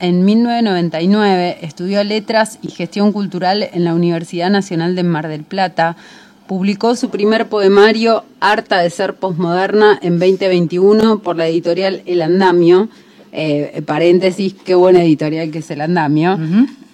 En 1999 estudió letras y gestión cultural en la Universidad Nacional de Mar del Plata. Publicó su primer poemario, Harta de ser posmoderna, en 2021 por la editorial El Andamio. Eh, paréntesis, qué buena editorial que es El Andamio.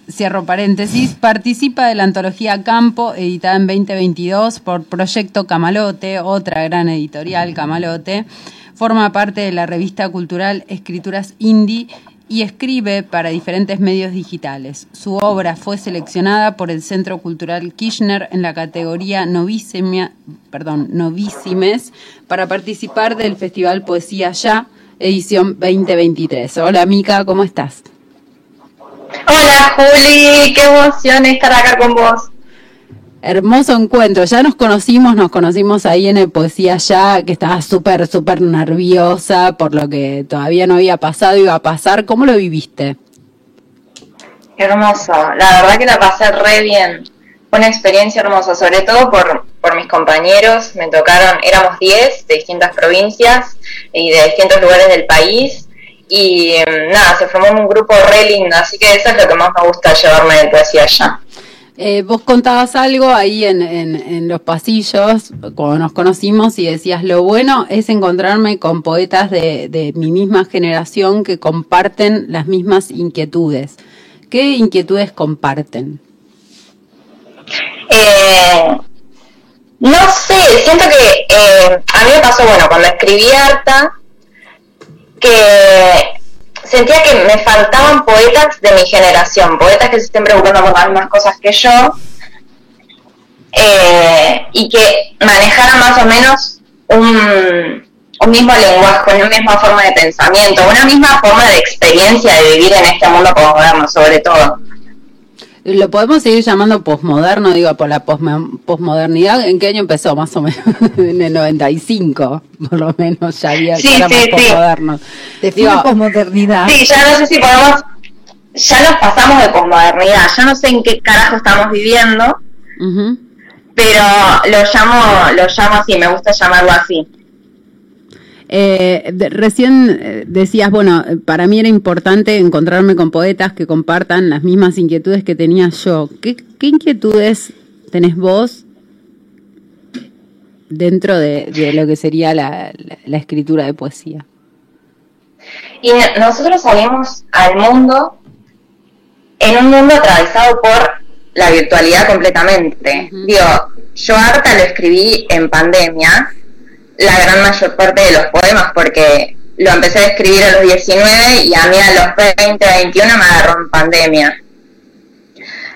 Cierro paréntesis. Participa de la antología Campo, editada en 2022 por Proyecto Camalote, otra gran editorial, Camalote. Forma parte de la revista cultural Escrituras Indie y escribe para diferentes medios digitales. Su obra fue seleccionada por el Centro Cultural Kirchner en la categoría Novísimia, perdón, Novísimes para participar del Festival Poesía Ya, edición 2023. Hola Mica, ¿cómo estás? Hola Juli, qué emoción estar acá con vos. Hermoso encuentro. Ya nos conocimos, nos conocimos ahí en el Poesía Ya, que estaba súper, súper nerviosa por lo que todavía no había pasado, iba a pasar. ¿Cómo lo viviste? Hermoso. La verdad que la pasé re bien. Fue una experiencia hermosa, sobre todo por, por mis compañeros. Me tocaron, éramos 10 de distintas provincias y de distintos lugares del país. Y mm, nada, se formó un grupo re lindo, así que eso es lo que más me gusta llevarme de Poesía Ya. Eh, vos contabas algo ahí en, en, los pasillos cuando nos conocimos y decías, lo bueno es encontrarme con poetas de, de mi misma generación que comparten las mismas inquietudes. ¿Qué inquietudes comparten? Eh, no sé, siento que eh, a mí me pasó, bueno, cuando escribí harta, que sentía que me faltaban poetas de mi generación, poetas que se estén preocupando por las mismas cosas que yo eh, y que manejaran más o menos un, mismo lenguaje, una misma forma de pensamiento, una misma forma de experiencia de vivir en este mundo posmoderno, sobre todo. Lo podemos seguir llamando posmoderno, digo, por la posmodernidad. ¿En qué año empezó? Más o menos en el 95, por lo menos ya había sí, sí, posmodernos. Sí. posmodernidad. Sí, ya no sé si podemos, ya nos pasamos de posmodernidad, ya no sé en qué carajo estamos viviendo, pero lo llamo, lo llamo así, me gusta llamarlo así. Eh, recién eh, decías, bueno, para mí era importante encontrarme con poetas que compartan las mismas inquietudes que tenía yo. ¿Qué, inquietudes tenés vos dentro de, lo que sería la, escritura de poesía? Y nosotros salimos al mundo en un mundo atravesado por la virtualidad completamente. Digo, yo harta lo escribí en pandemia la gran mayor parte de los poemas porque lo empecé a escribir a los 19 y a mí a los 20, 21 me agarró en pandemia.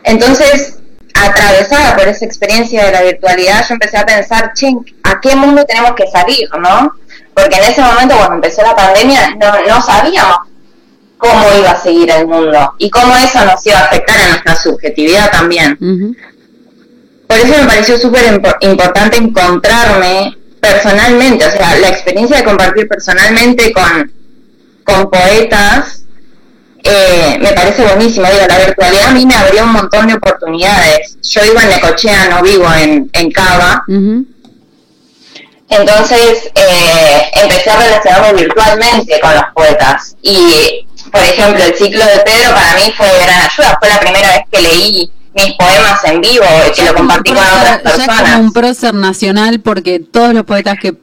Entonces, atravesada por esa experiencia de la virtualidad, yo empecé a pensar, che, ¿a qué mundo tenemos que salir, no? Porque en ese momento, cuando empezó la pandemia, no, no sabíamos cómo iba a seguir el mundo y cómo eso nos iba a afectar a nuestra subjetividad también. Por eso me pareció súper importante encontrarme personalmente, o sea, la experiencia de compartir personalmente con, con poetas eh, me parece buenísima. Digo, la virtualidad a mí me abrió un montón de oportunidades. Yo vivo en Necochea, no vivo en, en Cava. Entonces eh, empecé a relacionarme virtualmente con los poetas. Y, por ejemplo, el ciclo de Pedro para mí fue de gran ayuda. Fue la primera vez que leí mis poemas en vivo y que lo compartí con otras personas. Ya como un prócer nacional porque todos los poetas que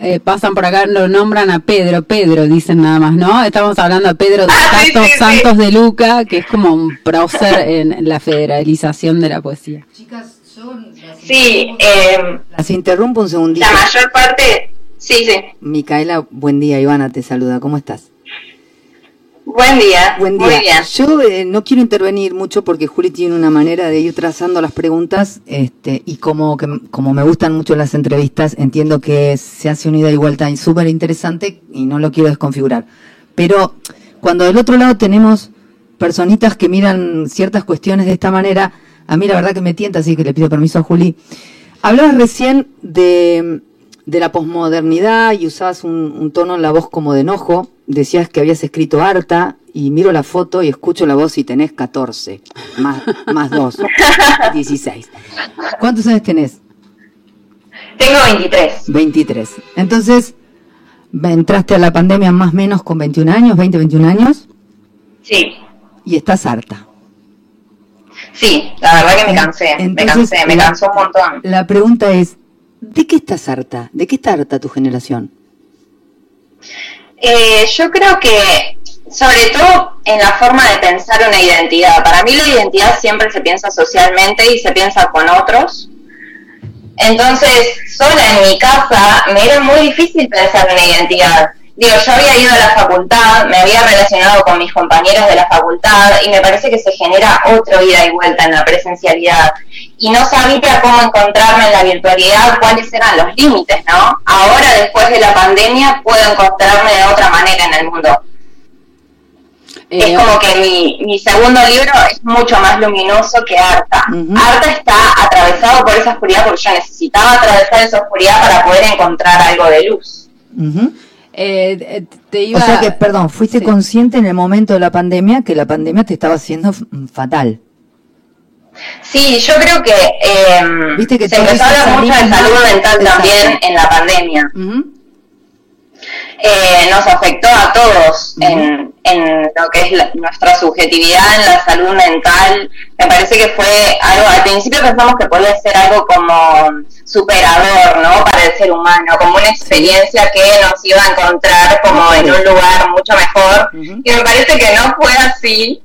eh, pasan por acá lo nombran a Pedro, Pedro dicen nada más, ¿no? Estamos hablando de Pedro de ah, Santos de Luca, que es como un prócer en la federalización de la poesía. Chicas, son Sí, eh, las interrumpo un segundito. La mayor parte, sí, sí. Micaela, buen día, Ivana te saluda, ¿cómo estás? Buen día. Buen día. Muy bien. Yo eh, no quiero intervenir mucho porque Juli tiene una manera de ir trazando las preguntas este, y como, que, como me gustan mucho las entrevistas, entiendo que se hace una ida y vuelta súper interesante y no lo quiero desconfigurar. Pero cuando del otro lado tenemos personitas que miran ciertas cuestiones de esta manera, a mí la verdad que me tienta, así que le pido permiso a Juli. Hablabas recién de, de la posmodernidad y usabas un, un tono en la voz como de enojo decías que habías escrito harta y miro la foto y escucho la voz y tenés 14, más, más 2, 16. ¿Cuántos años tenés? Tengo 23. 23. Entonces, ¿entraste a la pandemia más o menos con 21 años, 20, 21 años? Sí. Y estás harta. Sí, la verdad que me cansé, me cansé, me cansó un montón. La pregunta es, ¿de qué estás harta? ¿De qué está harta tu generación? Eh, yo creo que, sobre todo en la forma de pensar una identidad. Para mí la identidad siempre se piensa socialmente y se piensa con otros. Entonces, sola en mi casa me era muy difícil pensar una identidad. Digo, yo había ido a la facultad, me había relacionado con mis compañeros de la facultad y me parece que se genera otra ida y vuelta en la presencialidad. Y no sabía cómo encontrarme en la virtualidad, cuáles eran los límites, ¿no? Ahora, después de la pandemia, puedo encontrarme de otra manera en el mundo. es eh, como que mi, mi, segundo libro es mucho más luminoso que Arta. Arta está atravesado por esa oscuridad porque yo necesitaba atravesar esa oscuridad para poder encontrar algo de luz. Eh, eh, te iba... O sea que, perdón, fuiste consciente en el momento de la pandemia que la pandemia te estaba haciendo fatal. Sí, yo creo que, eh, se empezó a hablar mucho de salud mental también en la pandemia. Eh, nos afectó a todos en, lo que es nuestra subjetividad en la salud mental. Me parece que fue algo, al principio pensamos que podía ser algo como superador, ¿no? Para el ser humano, como una experiencia que nos iba a encontrar como en un lugar mucho mejor. Y me parece que no fue así.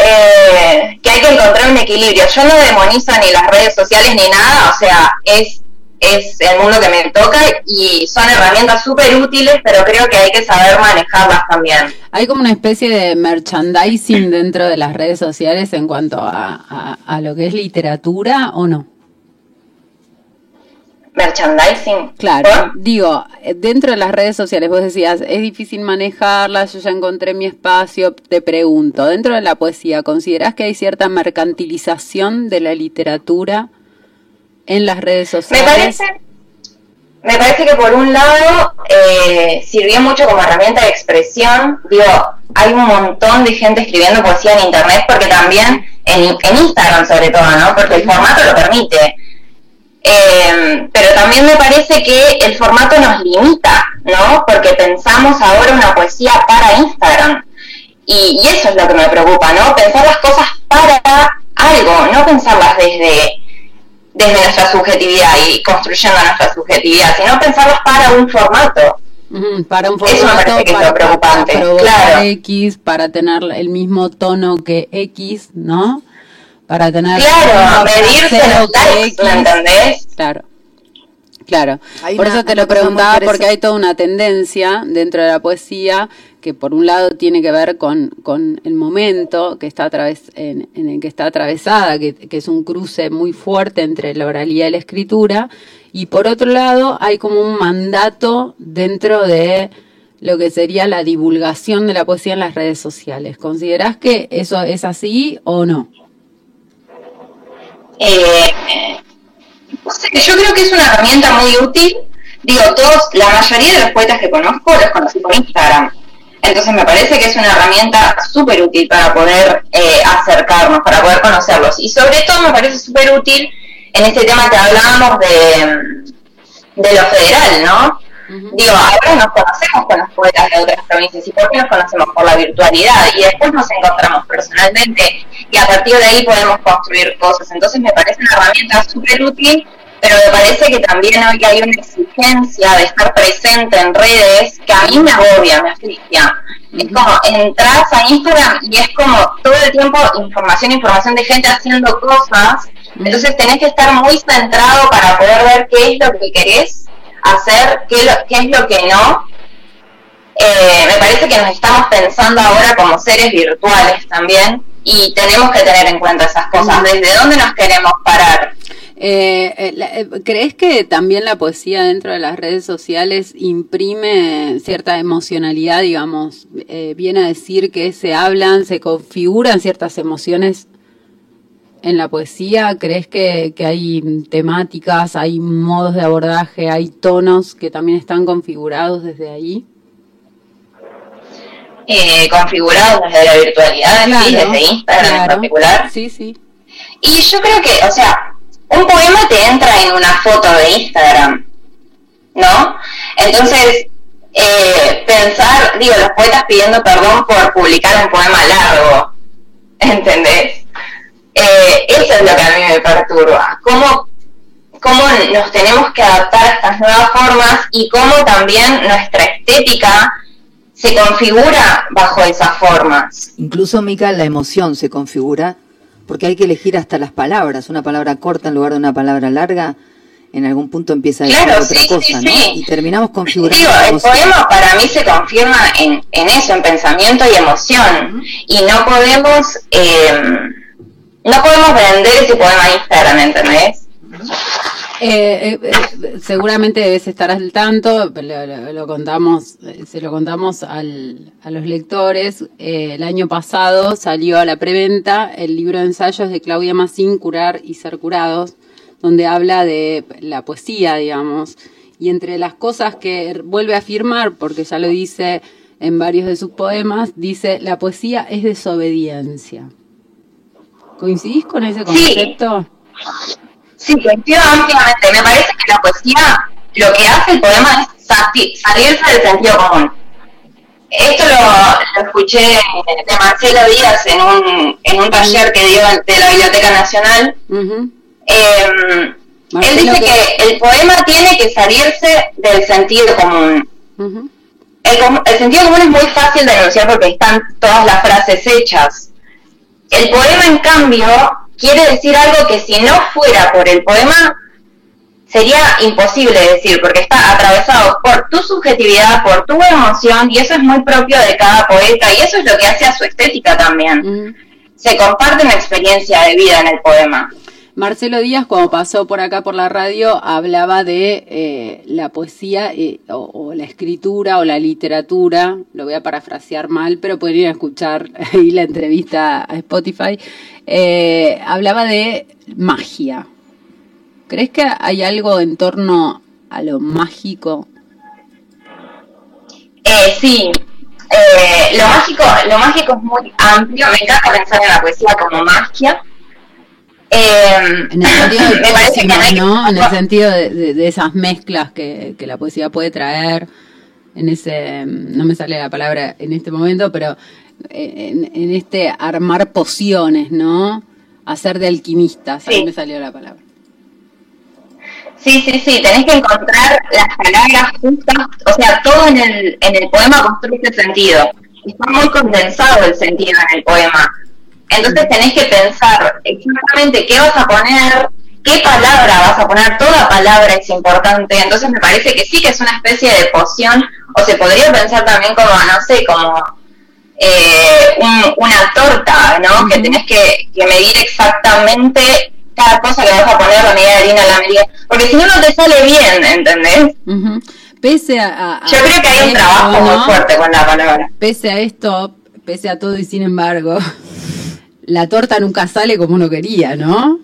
Eh, que hay que encontrar un equilibrio. Yo no demonizo ni las redes sociales ni nada, o sea, es es el mundo que me toca y son herramientas súper útiles, pero creo que hay que saber manejarlas también. Hay como una especie de merchandising dentro de las redes sociales en cuanto a, a, lo que es literatura o no. Merchandising. Claro, digo, dentro de las redes sociales vos decías, es difícil manejarlas, yo ya encontré mi espacio, te pregunto, dentro de la poesía, ¿considerás que hay cierta mercantilización de la literatura? En las redes sociales? Me parece, me parece que por un lado eh, sirvió mucho como herramienta de expresión. Digo, hay un montón de gente escribiendo poesía en internet porque también en, Instagram sobre todo, ¿no? Porque el formato lo permite. Eh, pero también me parece que el formato nos limita, ¿no? Porque pensamos ahora una poesía para Instagram. Y, y, eso es lo que me preocupa, ¿no? Pensar las cosas para algo, no pensarlas desde desde nuestra subjetividad y construyendo nuestra subjetividad, sino pensarlos para un formato. para un formato, Eso me parece que para, es lo preocupante. Para X, para tener el mismo tono que X, ¿no? Para tener... Claro, medirse los likes, ¿me entendés? Claro. Claro, por eso te lo preguntaba porque hay toda una tendencia dentro de la poesía que por un lado tiene que ver con, el momento que está atraves, en, el que está atravesada, que, es un cruce muy fuerte entre la oralidad y la escritura, y por otro lado hay como un mandato dentro de lo que sería la divulgación de la poesía en las redes sociales. ¿Considerás que eso es así o no? Eh, yo creo que es una herramienta muy útil. Digo, todos, la mayoría de los poetas que conozco los conocí por Instagram. Entonces me parece que es una herramienta súper útil para poder eh, acercarnos, para poder conocerlos. Y sobre todo me parece súper útil en este tema que hablábamos de, de lo federal, ¿no? Digo, ahora nos conocemos con los poetas de otras provincias y por qué nos conocemos por la virtualidad y después nos encontramos personalmente y a partir de ahí podemos construir cosas. Entonces me parece una herramienta súper útil pero me parece que también hoy hay una exigencia de estar presente en redes que a mí me agobia, me asfixia. Es como entras a Instagram y es como todo el tiempo información, información de gente haciendo cosas. Entonces tenés que estar muy centrado para poder ver qué es lo que querés hacer, qué, qué es lo que no. Eh, me parece que nos estamos pensando ahora como seres virtuales también y tenemos que tener en cuenta esas cosas, desde dónde nos queremos parar. Eh, eh, eh, ¿Crees que también la poesía dentro de las redes sociales imprime cierta emocionalidad, digamos? viene a decir que se hablan, se configuran ciertas emociones en la poesía. ¿Crees que, hay temáticas, hay modos de abordaje, hay tonos que también están configurados desde ahí? configurados desde la virtualidad, desde Instagram en particular. Sí, sí. Y yo creo que, o sea, un poema te entra en una foto de Instagram, ¿no? Entonces, eh, pensar, digo, los poetas pidiendo perdón por publicar un poema largo, ¿entendés? Eh, eso es lo que a mí me perturba. ¿Cómo, ¿Cómo nos tenemos que adaptar a estas nuevas formas y cómo también nuestra estética se configura bajo esas formas? Incluso, Mica, la emoción se configura porque hay que elegir hasta las palabras. Una palabra corta en lugar de una palabra larga en algún punto empieza a decir claro, otra sí, cosa, sí, ¿no? sí. Y terminamos configurando. Digo, el poema para mí se confirma en, en eso, en pensamiento y emoción. Y no podemos, eh, no podemos vender ese poema a Instagram, ¿entendés? Eh, eh, eh, seguramente debes estar al tanto, lo, lo- lo contamos, eh, se lo contamos al- a los lectores. El año pasado salió a la preventa el libro de ensayos de Claudia Massín, Curar y Ser Curados, donde habla de la poesía, digamos. Y entre las cosas que vuelve a afirmar, porque ya lo dice en varios de sus poemas, dice, la poesía es desobediencia. ¿Coincidís con ese concepto? Sí, coincido ampliamente. Me parece que la poesía, lo que hace el poema es salirse del sentido común. Esto lo, lo escuché de Marcelo Díaz en un, en un taller que dio de la Biblioteca Nacional. Eh, él dice que el poema tiene que salirse del sentido común. Ujú. El, com- el sentido común es muy fácil de denunciar porque están todas las frases hechas. El poema, en cambio, quiere decir algo que si no fuera por el poema, sería imposible decir, porque está atravesado por tu subjetividad, por tu emoción, y eso es muy propio de cada poeta, y eso es lo que hace a su estética también. Se comparte una experiencia de vida en el poema. Marcelo Díaz, cuando pasó por acá por la radio, hablaba de eh, la poesía eh, o, la escritura o la literatura, lo voy a parafrasear mal, pero pueden ir a escuchar ahí la entrevista a Spotify, eh, hablaba de magia. ¿Crees que hay algo en torno a lo mágico? Sí, eh, lo mágico, lo mágico es muy amplio. Me encanta pensar en la poesía como magia. Eh, En el sentido de que no. En el sentido de, de- de esas mezclas que, que la poesía puede traer, en ese, no me sale la palabra en este momento, pero en, en este armar pociones, ¿no? Hacer de alquimistas, ahí Sí. me salió la palabra. Sí, sí, sí, tenés que encontrar las palabras justas, o sea, todo en el, en el poema construye sentido. Está muy condensado el sentido en el poema. Entonces tenés que pensar exactamente qué vas a poner, qué palabra vas a poner, toda palabra es importante. Entonces me parece que sí que es una especie de poción, o se podría pensar también como, no sé, como eh, un- una torta, ¿no? Que tenés que, que medir exactamente cada cosa que vas a poner, la medida de harina, la medida. Porque si no, no te sale bien, ¿entendés? Pese a, Yo creo que hay un esto, trabajo muy fuerte con la palabra. Pese a esto, pese a todo y sin embargo, la torta nunca sale como uno quería, ¿no?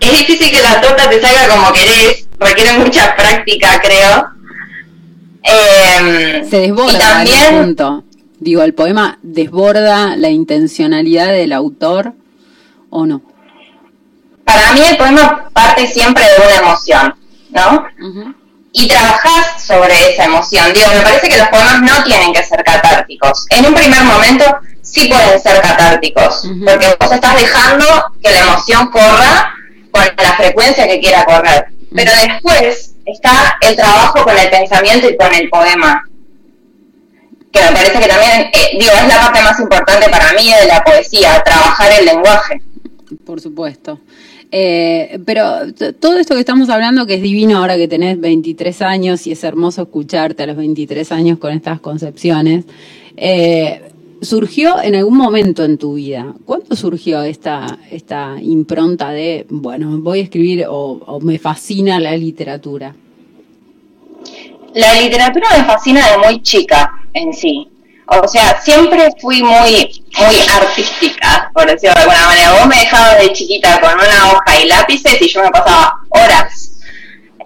Es difícil que la torta te salga como querés, requiere mucha práctica, creo. Eh, se desborda y también, punto. Digo, el poema desborda la intencionalidad del autor o no. para mí el poema parte siempre de una emoción, ¿no? Y trabajás sobre esa emoción. Digo, me parece que los poemas no tienen que ser catárticos. En un primer momento sí pueden ser catárticos, porque vos estás dejando que la emoción corra con la frecuencia que quiera correr. Pero después está el trabajo con el pensamiento y con el poema. Que me parece que también, eh, digo, es la parte más importante para mí de la poesía, trabajar el lenguaje. Por supuesto. Eh, pero todo esto que estamos hablando, que es divino ahora que tenés 23 años y es hermoso escucharte a los 23 años con estas concepciones, eh, surgió en algún momento en tu vida. ¿Cuándo surgió esta, esta impronta de, bueno, voy a escribir o, o me fascina la literatura? La literatura me fascina de muy chica en sí. O sea, siempre fui muy, muy artística, por decirlo de alguna manera. Vos me dejabas de chiquita con una hoja y lápices y yo me pasaba horas.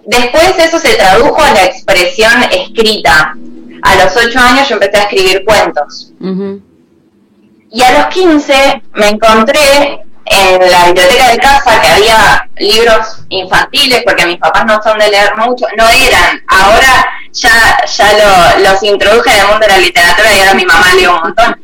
Después eso se tradujo a la expresión escrita. A los ocho años yo empecé a escribir cuentos. Y a los 15 me encontré en la biblioteca de casa que había libros infantiles, porque mis papás no son de leer mucho, no eran, ahora ya, ya lo, los introduje en el mundo de la literatura y ahora mi mamá lee un montón.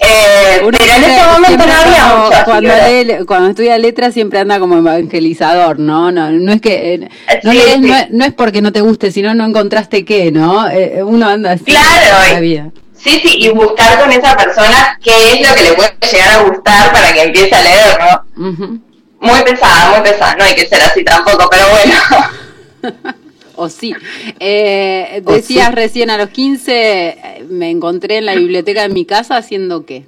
Eh, pero en ese momento no había mucho. Cuando, cuando estudia letras siempre anda como evangelizador, ¿no? No, no es que eh, no, no, es porque no te guste, sino no encontraste qué, ¿no? Eh, uno anda así claro, la vida. Sí, sí, y buscar con esa persona qué es lo que le puede llegar a gustar para que empiece a leer, ¿no? Muy pesada, muy pesada, no hay que ser así tampoco, pero bueno. o sí. Eh, decías recién a los 15, me encontré en la biblioteca de mi casa haciendo qué?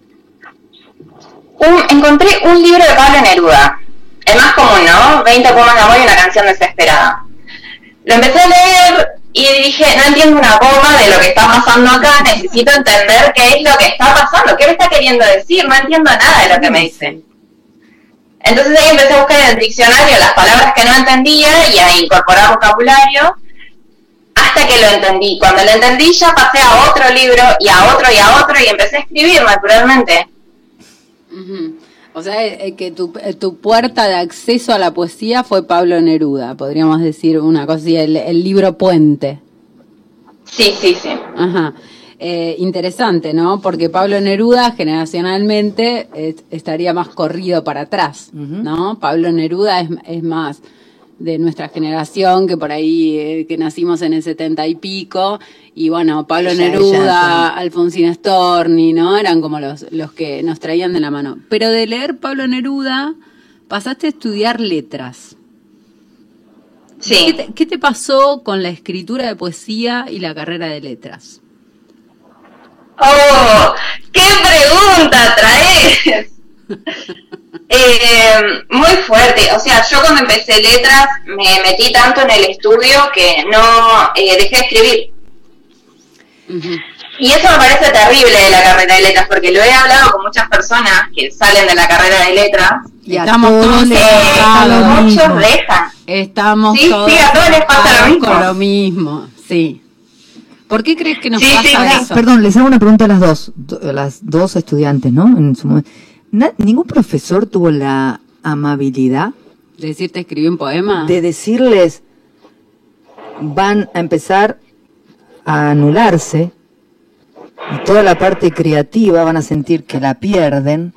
encontré un libro de Pablo Neruda, el más común, ¿no? 20 poemas de amor y una canción desesperada. Lo empecé a leer y dije, no entiendo una goma de lo que está pasando acá, necesito entender qué es lo que está pasando, qué me está queriendo decir, no entiendo nada de lo que me dice. Entonces ahí empecé a buscar en el diccionario las palabras que no entendía y a incorporar vocabulario hasta que lo entendí. Cuando lo entendí ya pasé a otro libro y a otro y a otro y empecé a escribir naturalmente. O sea, eh, eh, que tu, eh, tu, puerta de acceso a la poesía fue Pablo Neruda, podríamos decir una cosa así, el, el libro puente. Sí, sí, sí. Ajá. Eh, interesante, ¿no? Porque Pablo Neruda generacionalmente estaría más corrido para atrás, ¿no? Pablo Neruda es, es, más de nuestra generación, que por ahí, eh, que nacimos en el setenta y pico, y bueno, Pablo Neruda, Alfonsín Storni, ¿no? Eran como los, los que nos traían de la mano. Pero de leer Pablo Neruda, pasaste a estudiar letras. Sí. ¿Qué te pasó con la escritura de poesía y la carrera de letras? ¡Oh! ¡Qué pregunta traes! eh, muy fuerte. O sea, yo cuando empecé letras me metí tanto en el estudio que no eh, dejé de escribir. Y eso me parece terrible de la carrera de letras, porque lo he hablado con muchas personas que salen de la carrera de letras. Y estamos todos eh, muchos dejan. Estamos sí, todos sí, a todos les pasa lo mismo. Con lo mismo, sí. ¿Por qué crees que nos pasa eso? Perdón, les hago una pregunta a las dos, las dos estudiantes, ¿no? En su ¿Ningún profesor tuvo la amabilidad? ¿De decirte escribí un poema? De decirles, van a empezar a anularse y toda la parte creativa van a sentir que la pierden.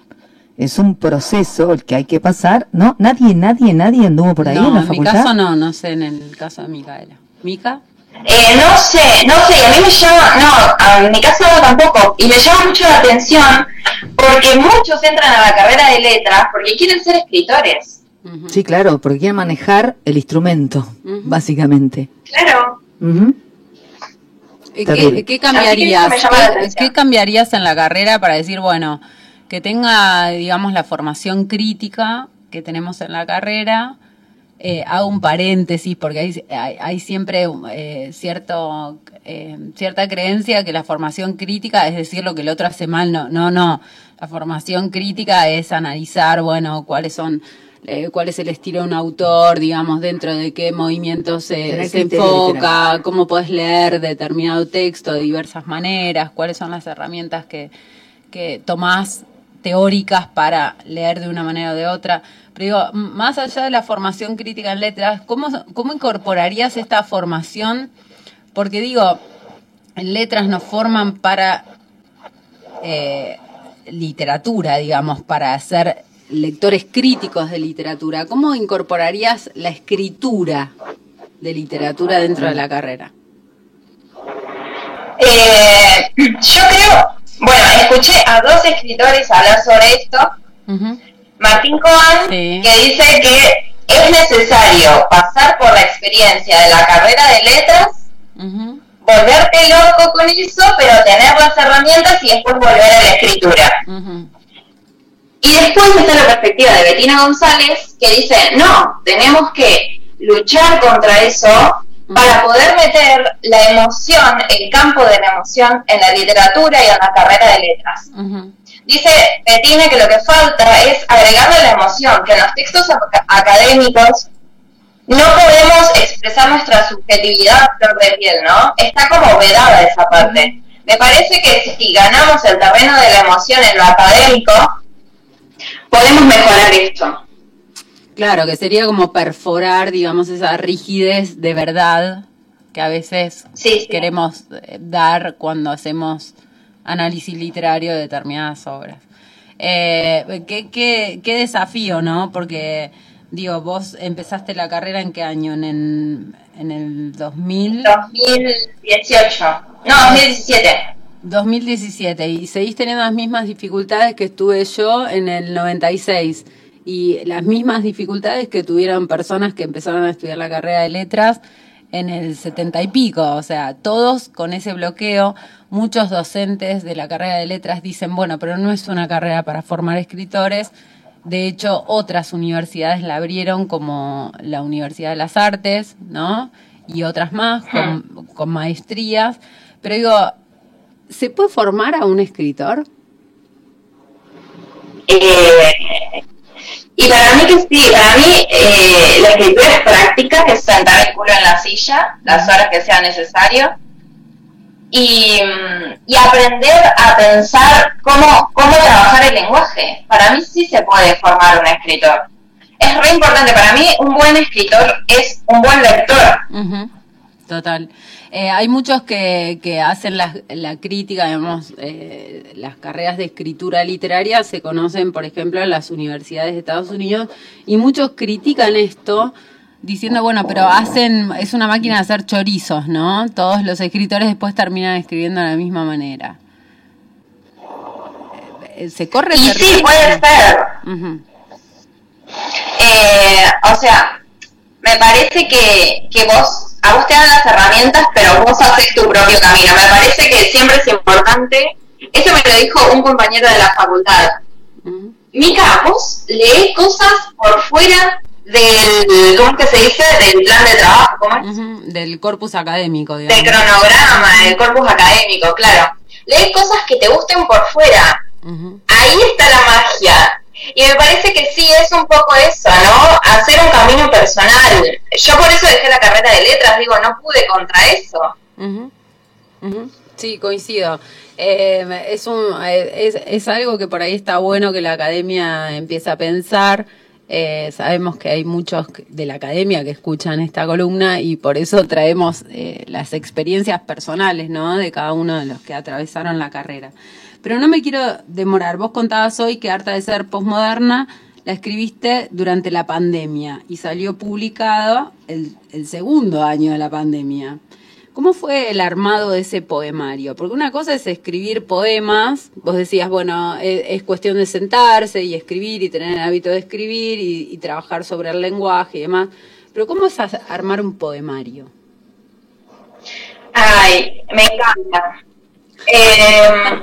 Es un proceso el que hay que pasar, ¿no? Nadie, nadie, nadie anduvo por ahí en la facultad. En mi caso no, no sé, en el caso de Micaela. ¿Mica? Eh, no sé, no sé, a mí me llama, no, en mi caso no tampoco, y me llama mucho la atención porque muchos entran a la carrera de letras porque quieren ser escritores. Sí, claro, porque quieren manejar el instrumento, básicamente. Claro. ¿Qué, ¿Qué, cambiarías? ¿Qué, cambiarías en la carrera para decir, bueno, que tenga, digamos, la formación crítica que tenemos en la carrera? Eh, hago un paréntesis porque hay, hay, siempre eh, cierto, eh, cierta creencia que la formación crítica es decir lo que el otro hace mal. No, no, no. La formación crítica es analizar, bueno, cuáles son eh, cuál es el estilo de un autor, digamos, dentro de qué movimientos se, se enfoca, cómo puedes leer determinado texto de diversas maneras, cuáles son las herramientas que, que tomás teóricas para leer de una manera o de otra. Pero digo, más allá de la formación crítica en letras, ¿cómo, cómo incorporarías esta formación? Porque digo, letras nos forman para eh, literatura, digamos, para ser lectores críticos de literatura, ¿cómo incorporarías la escritura de literatura dentro de la carrera? Eh, yo creo, bueno, escuché a dos escritores hablar sobre esto. Martín Cohen, que dice que es necesario pasar por la experiencia de la carrera de letras, volverte loco con eso, pero tener las herramientas y después volver a la escritura. Y después está la perspectiva de Betina González, que dice, no, tenemos que luchar contra eso para poder meter la emoción, el campo de la emoción en la literatura y en la carrera de letras. Dice Betina que lo que falta es agregarle la emoción, que en los textos académicos no podemos expresar nuestra subjetividad flor de piel, ¿no? Está como vedada esa parte. Me parece que si ganamos el terreno de la emoción en lo académico, podemos mejorar esto. Claro, que sería como perforar, digamos, esa rigidez de verdad que a veces queremos eh, dar cuando hacemos análisis literario de determinadas obras. Eh, ¿qué, qué, qué, desafío, ¿no? Porque, digo, vos empezaste la carrera en qué año? ¿En, en, en el 2000? 2018. No, 2017. 2017. Y seguís teniendo las mismas dificultades que estuve yo en el 96. Y las mismas dificultades que tuvieron personas que empezaron a estudiar la carrera de letras en el setenta y pico, o sea, todos con ese bloqueo, muchos docentes de la carrera de letras dicen, bueno, pero no es una carrera para formar escritores, de hecho, otras universidades la abrieron como la Universidad de las Artes, ¿no? Y otras más, con, con maestrías, pero digo, ¿se puede formar a un escritor? Eh, y para mí que sí, para mí eh, la escritura es práctica, es sentar el culo en la silla, las horas que sea necesario, y, y aprender a pensar cómo, cómo trabajar el lenguaje. Para mí sí se puede formar un escritor. Es re importante, para mí un buen escritor es un buen lector. Total. Eh, hay muchos que, que hacen la, la crítica, digamos, eh, las carreras de escritura literaria se conocen, por ejemplo, en las universidades de Estados Unidos, y muchos critican esto diciendo, bueno, pero hacen, es una máquina de hacer chorizos, ¿no? Todos los escritores después terminan escribiendo de la misma manera. Eh, ¿Se corre? Y sí, puede ser. o sea, me parece que, que vos a vos te dan las herramientas, pero vos haces tu propio camino. Me parece que siempre es importante, eso me lo dijo un compañero de la facultad. Mica, vos lees cosas por fuera del, ¿cómo es que se dice? Del plan de trabajo, ¿cómo es? Del corpus académico, digamos. Del cronograma, del corpus académico, claro. Lees cosas que te gusten por fuera. Ahí está la magia. Y me parece que sí, es un poco eso, ¿no? Hacer un camino personal. Yo por eso dejé la carrera de letras, digo, no pude contra eso. Sí, coincido. Eh, es, un, eh, es, es, algo que por ahí está bueno que la academia empiece a pensar. Eh, sabemos que hay muchos de la academia que escuchan esta columna y por eso traemos las experiencias personales, ¿no? De cada uno de los que atravesaron la carrera. Pero no me quiero demorar. Vos contabas hoy que Harta de Ser Postmoderna la escribiste durante la pandemia y salió publicado el, segundo año de la pandemia. ¿Cómo fue el armado de ese poemario? Porque una cosa es escribir poemas, vos decías, bueno, e, es, cuestión de sentarse y escribir y tener el hábito de escribir y, y trabajar sobre el lenguaje y demás, pero ¿cómo es armar un poemario? Ay, me encanta. Eh,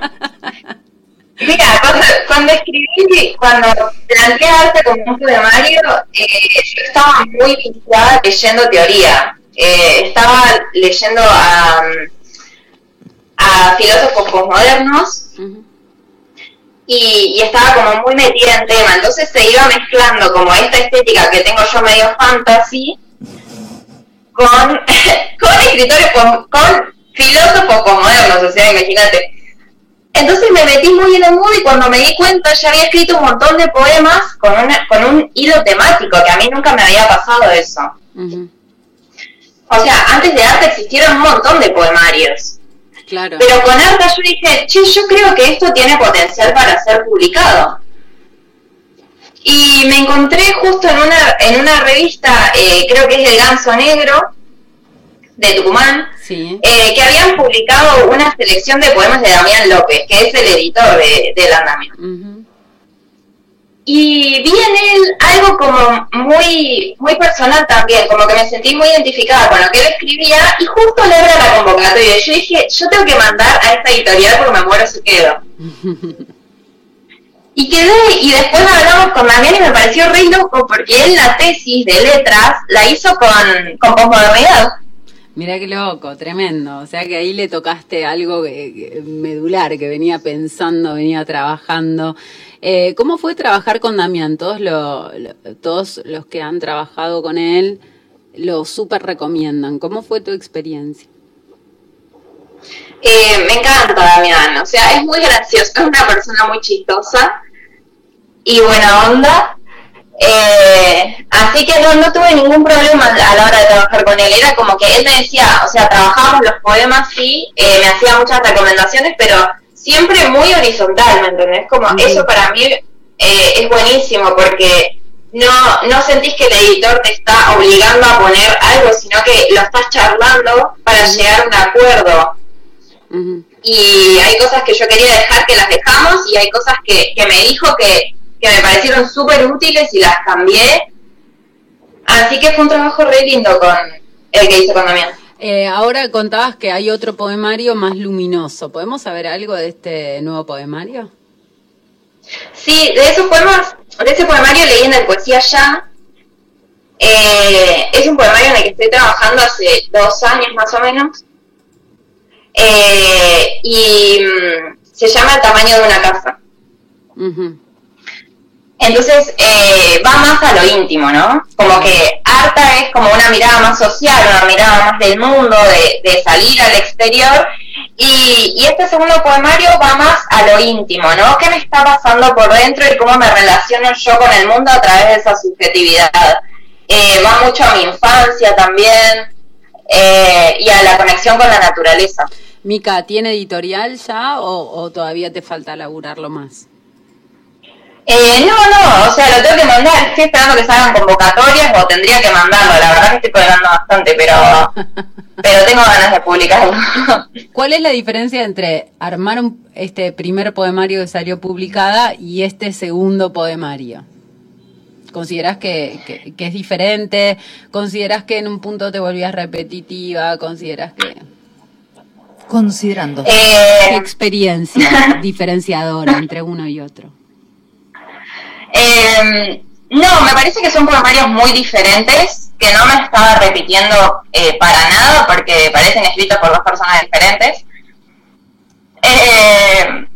mira, cuando, escribí, cuando planteé arte como un poemario, eh, yo estaba muy vinculada leyendo teoría. Eh, estaba leyendo a, a filósofos postmodernos y, y, estaba como muy metida en tema. Entonces se iba mezclando como esta estética que tengo yo medio fantasy con, con escritores con filósofos modernos, o sea, imagínate. Entonces me metí muy en el mundo y cuando me di cuenta ya había escrito un montón de poemas con, con un hilo temático, que a mí nunca me había pasado eso. O sea, antes de arte existieron un montón de poemarios. Claro. Pero con arte yo dije, che, yo creo que esto tiene potencial para ser publicado. Y me encontré justo en una, en una revista, eh, creo que es El Ganso Negro, de Tucumán, eh, que habían publicado una selección de poemas de Damián López, que es el editor de, del andamio. Y vi en él algo como muy, muy personal también, como que me sentí muy identificada con lo que él escribía, y justo le abra la convocatoria. Yo dije, yo tengo que mandar a esta editorial porque me muero si quedo. Y quedé, y después hablamos con Damián y me pareció re loco porque él la tesis de letras la hizo con, con posmodernidad. Mira qué loco, tremendo. O sea que ahí le tocaste algo medular, que venía pensando, venía trabajando. Eh, ¿Cómo fue trabajar con Damián? Todos, todos los que han trabajado con él lo súper recomiendan. ¿Cómo fue tu experiencia? Eh, me encanta Damián, o sea, es muy gracioso, es una persona muy chistosa y buena onda. Eh, así que no, no tuve ningún problema a la hora de trabajar con él. Era como que él me decía, o sea, trabajábamos los poemas, sí, eh, me hacía muchas recomendaciones, pero siempre muy horizontal, ¿me entendés? Como eso para mí eh, es buenísimo porque no, no sentís que el editor te está obligando a poner algo, sino que lo estás charlando para llegar a un acuerdo. Y hay cosas que yo quería dejar que las dejamos y hay cosas que, que me dijo que que me parecieron súper útiles y las cambié. Así que fue un trabajo re lindo con el que hice con Damián. Eh, ahora contabas que hay otro poemario más luminoso. ¿Podemos saber algo de este nuevo poemario? Sí, de esos poemas, de ese poemario leí en Poesía Ya. Eh, es un poemario en el que estoy trabajando hace dos años más o menos. Eh, y mm, se llama El tamaño de una casa. Entonces eh, va más a lo íntimo, ¿no? Como que Arta es como una mirada más social, una mirada más del mundo, de, salir al exterior. Y, este segundo poemario va más a lo íntimo, ¿no? ¿Qué me está pasando por dentro y cómo me relaciono yo con el mundo a través de esa subjetividad? Eh, va mucho a mi infancia también eh, y a la conexión con la naturaleza. Mica, ¿tiene editorial ya o, o todavía te falta laburarlo más? Eh, no, no, o sea, lo tengo que mandar. Estoy esperando que salgan convocatorias o tendría que mandarlo. La verdad que estoy colgando bastante, pero, pero tengo ganas de publicarlo. ¿Cuál es la diferencia entre armar este primer poemario que salió publicada y este segundo poemario? ¿Consideras que, es diferente? ¿Consideras que en un punto te volvías repetitiva? ¿Consideras que...? Considerando. Eh... ¿Qué experiencia diferenciadora entre uno y otro? Eh, no, me parece que son poemarios muy diferentes, que no me estaba repitiendo eh, para nada, porque parecen escritos por dos personas diferentes. Eh,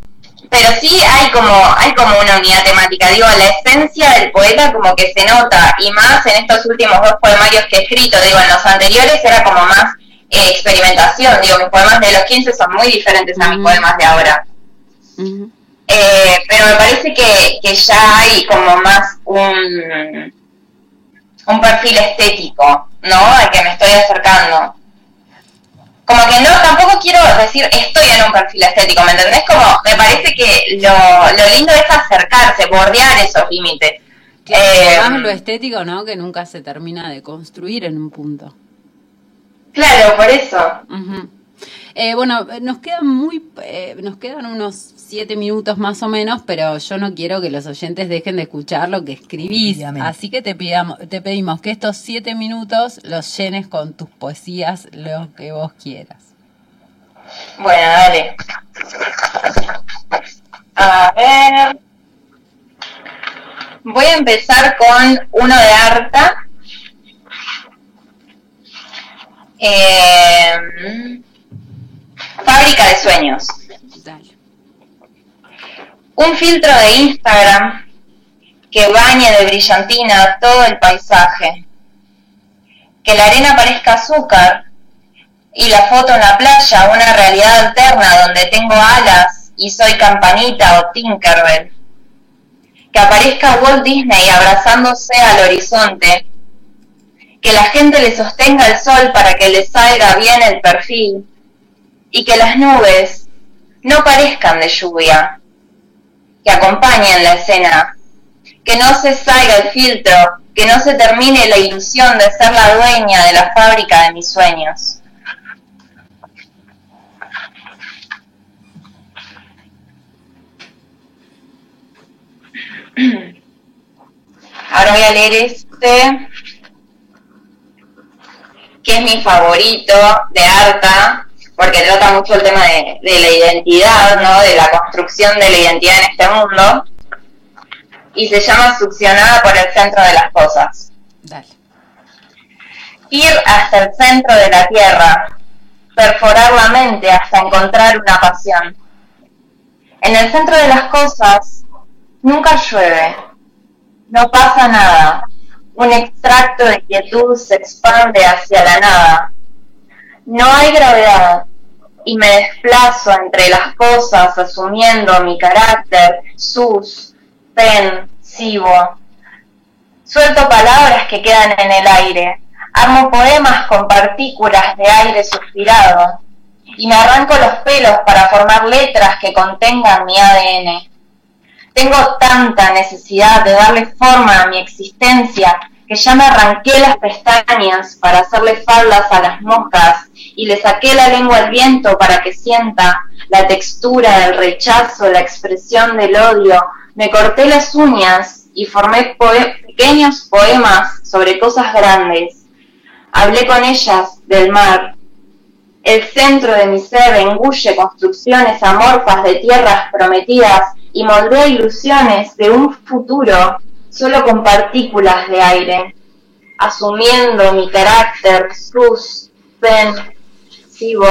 pero sí hay como, hay como una unidad temática. Digo, la esencia del poeta como que se nota, y más en estos últimos dos poemarios que he escrito. Digo, en los anteriores era como más eh, experimentación. Digo, mis poemas de los 15 son muy diferentes a mis poemas de ahora. Eh, pero me parece que, que, ya hay como más un, un perfil estético, ¿no? Al que me estoy acercando. Como que no, tampoco quiero decir estoy en un perfil estético, ¿me entendés? Como me parece que lo, lo lindo es acercarse, bordear esos límites. Eh, más lo estético, ¿no? Que nunca se termina de construir en un punto. Claro, por eso. Eh, bueno, nos quedan muy, eh, nos quedan unos siete minutos más o menos, pero yo no quiero que los oyentes dejen de escuchar lo que escribís, así que te, pidamos, te pedimos que estos siete minutos los llenes con tus poesías, lo que vos quieras. Bueno, dale. A ver. Voy a empezar con uno de Arta. Eh, Fábrica de sueños. Un filtro de Instagram que bañe de brillantina todo el paisaje. Que la arena parezca azúcar y la foto en la playa una realidad alterna donde tengo alas y soy campanita o Tinkerbell. Que aparezca Walt Disney abrazándose al horizonte. Que la gente le sostenga el sol para que le salga bien el perfil y que las nubes no parezcan de lluvia, que acompañen la escena, que no se salga el filtro, que no se termine la ilusión de ser la dueña de la fábrica de mis sueños. Ahora voy a leer este, que es mi favorito de Arta, porque trata mucho el tema de, la identidad, ¿no? De la construcción de la identidad en este mundo. Y se llama Succionada por el centro de las cosas. Ir hasta el centro de la tierra, perforar la mente hasta encontrar una pasión. En el centro de las cosas nunca llueve, no pasa nada. Un extracto de quietud se expande hacia la nada. No hay gravedad, y me desplazo entre las cosas asumiendo mi carácter suspensivo. Suelto palabras que quedan en el aire. Armo poemas con partículas de aire suspirado. Y me arranco los pelos para formar letras que contengan mi ADN. Tengo tanta necesidad de darle forma a mi existencia que ya me arranqué las pestañas para hacerle faldas a las moscas y le saqué la lengua al viento para que sienta la textura del rechazo, la expresión del odio. Me corté las uñas y formé pequeños poemas sobre cosas grandes. Hablé con ellas del mar. El centro de mi ser engulle construcciones amorfas de tierras prometidas y moldea ilusiones de un futuro solo con partículas de aire, asumiendo mi carácter sus, pen, sivo.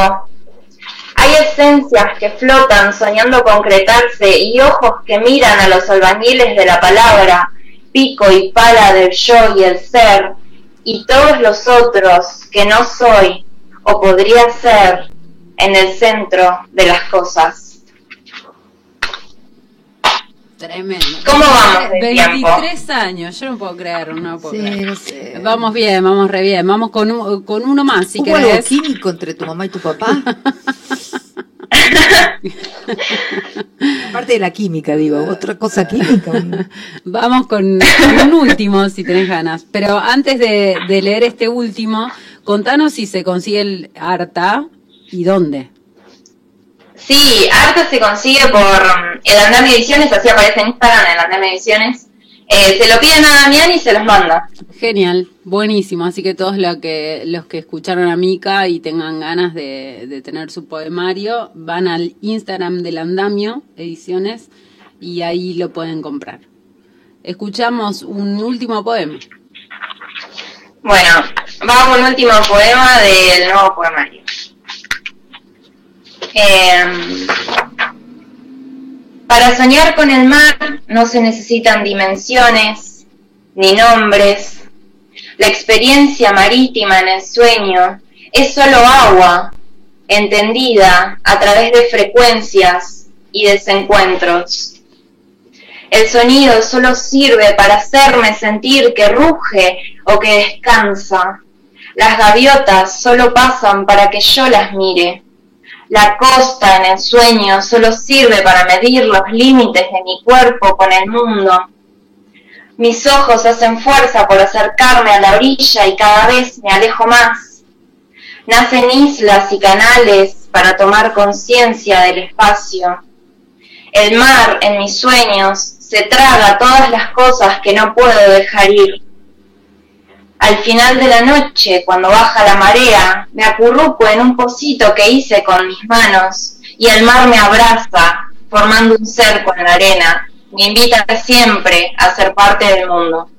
Hay esencias que flotan soñando concretarse y ojos que miran a los albañiles de la palabra, pico y pala del yo y el ser, y todos los otros que no soy o podría ser en el centro de las cosas. Tremendo. ¿Cómo vamos de 23 años, yo no puedo creer, no puedo creer. Vamos bien, vamos re bien. Vamos con, con uno más, si ¿Hubo algo químico entre tu mamá y tu papá? Aparte de la química, digo, otra cosa química. Vamos con, un último, si tenés ganas. Pero antes de, de leer este último, contanos si se consigue el Arta y dónde. Sí, arte se consigue por mm, el Andame Ediciones, así aparece en Instagram, el Andame Ediciones. Eh, se lo piden a Damián y se los manda. Genial, buenísimo. Así que todos los que, los que escucharon a Mica y tengan ganas de, tener su poemario, van al Instagram del Andamio Ediciones y ahí lo pueden comprar. Escuchamos un último poema. Bueno, vamos con un último poema del nuevo poemario. Em, para soñar con el mar no se necesitan dimensiones ni nombres. La experiencia marítima en el sueño es solo agua, entendida a través de frecuencias y desencuentros. El sonido solo sirve para hacerme sentir que ruge o que descansa. Las gaviotas solo pasan para que yo las mire. La costa en el sueño solo sirve para medir los límites de mi cuerpo con el mundo. Mis ojos hacen fuerza por acercarme a la orilla y cada vez me alejo más. Nacen islas y canales para tomar conciencia del espacio. El mar en mis sueños se traga todas las cosas que no puedo dejar ir. Al final de la noche, cuando baja la marea, me acurruco en un pocito que hice con mis manos y el mar me abraza, formando un cerco en la arena. Me invita siempre a ser parte del mundo.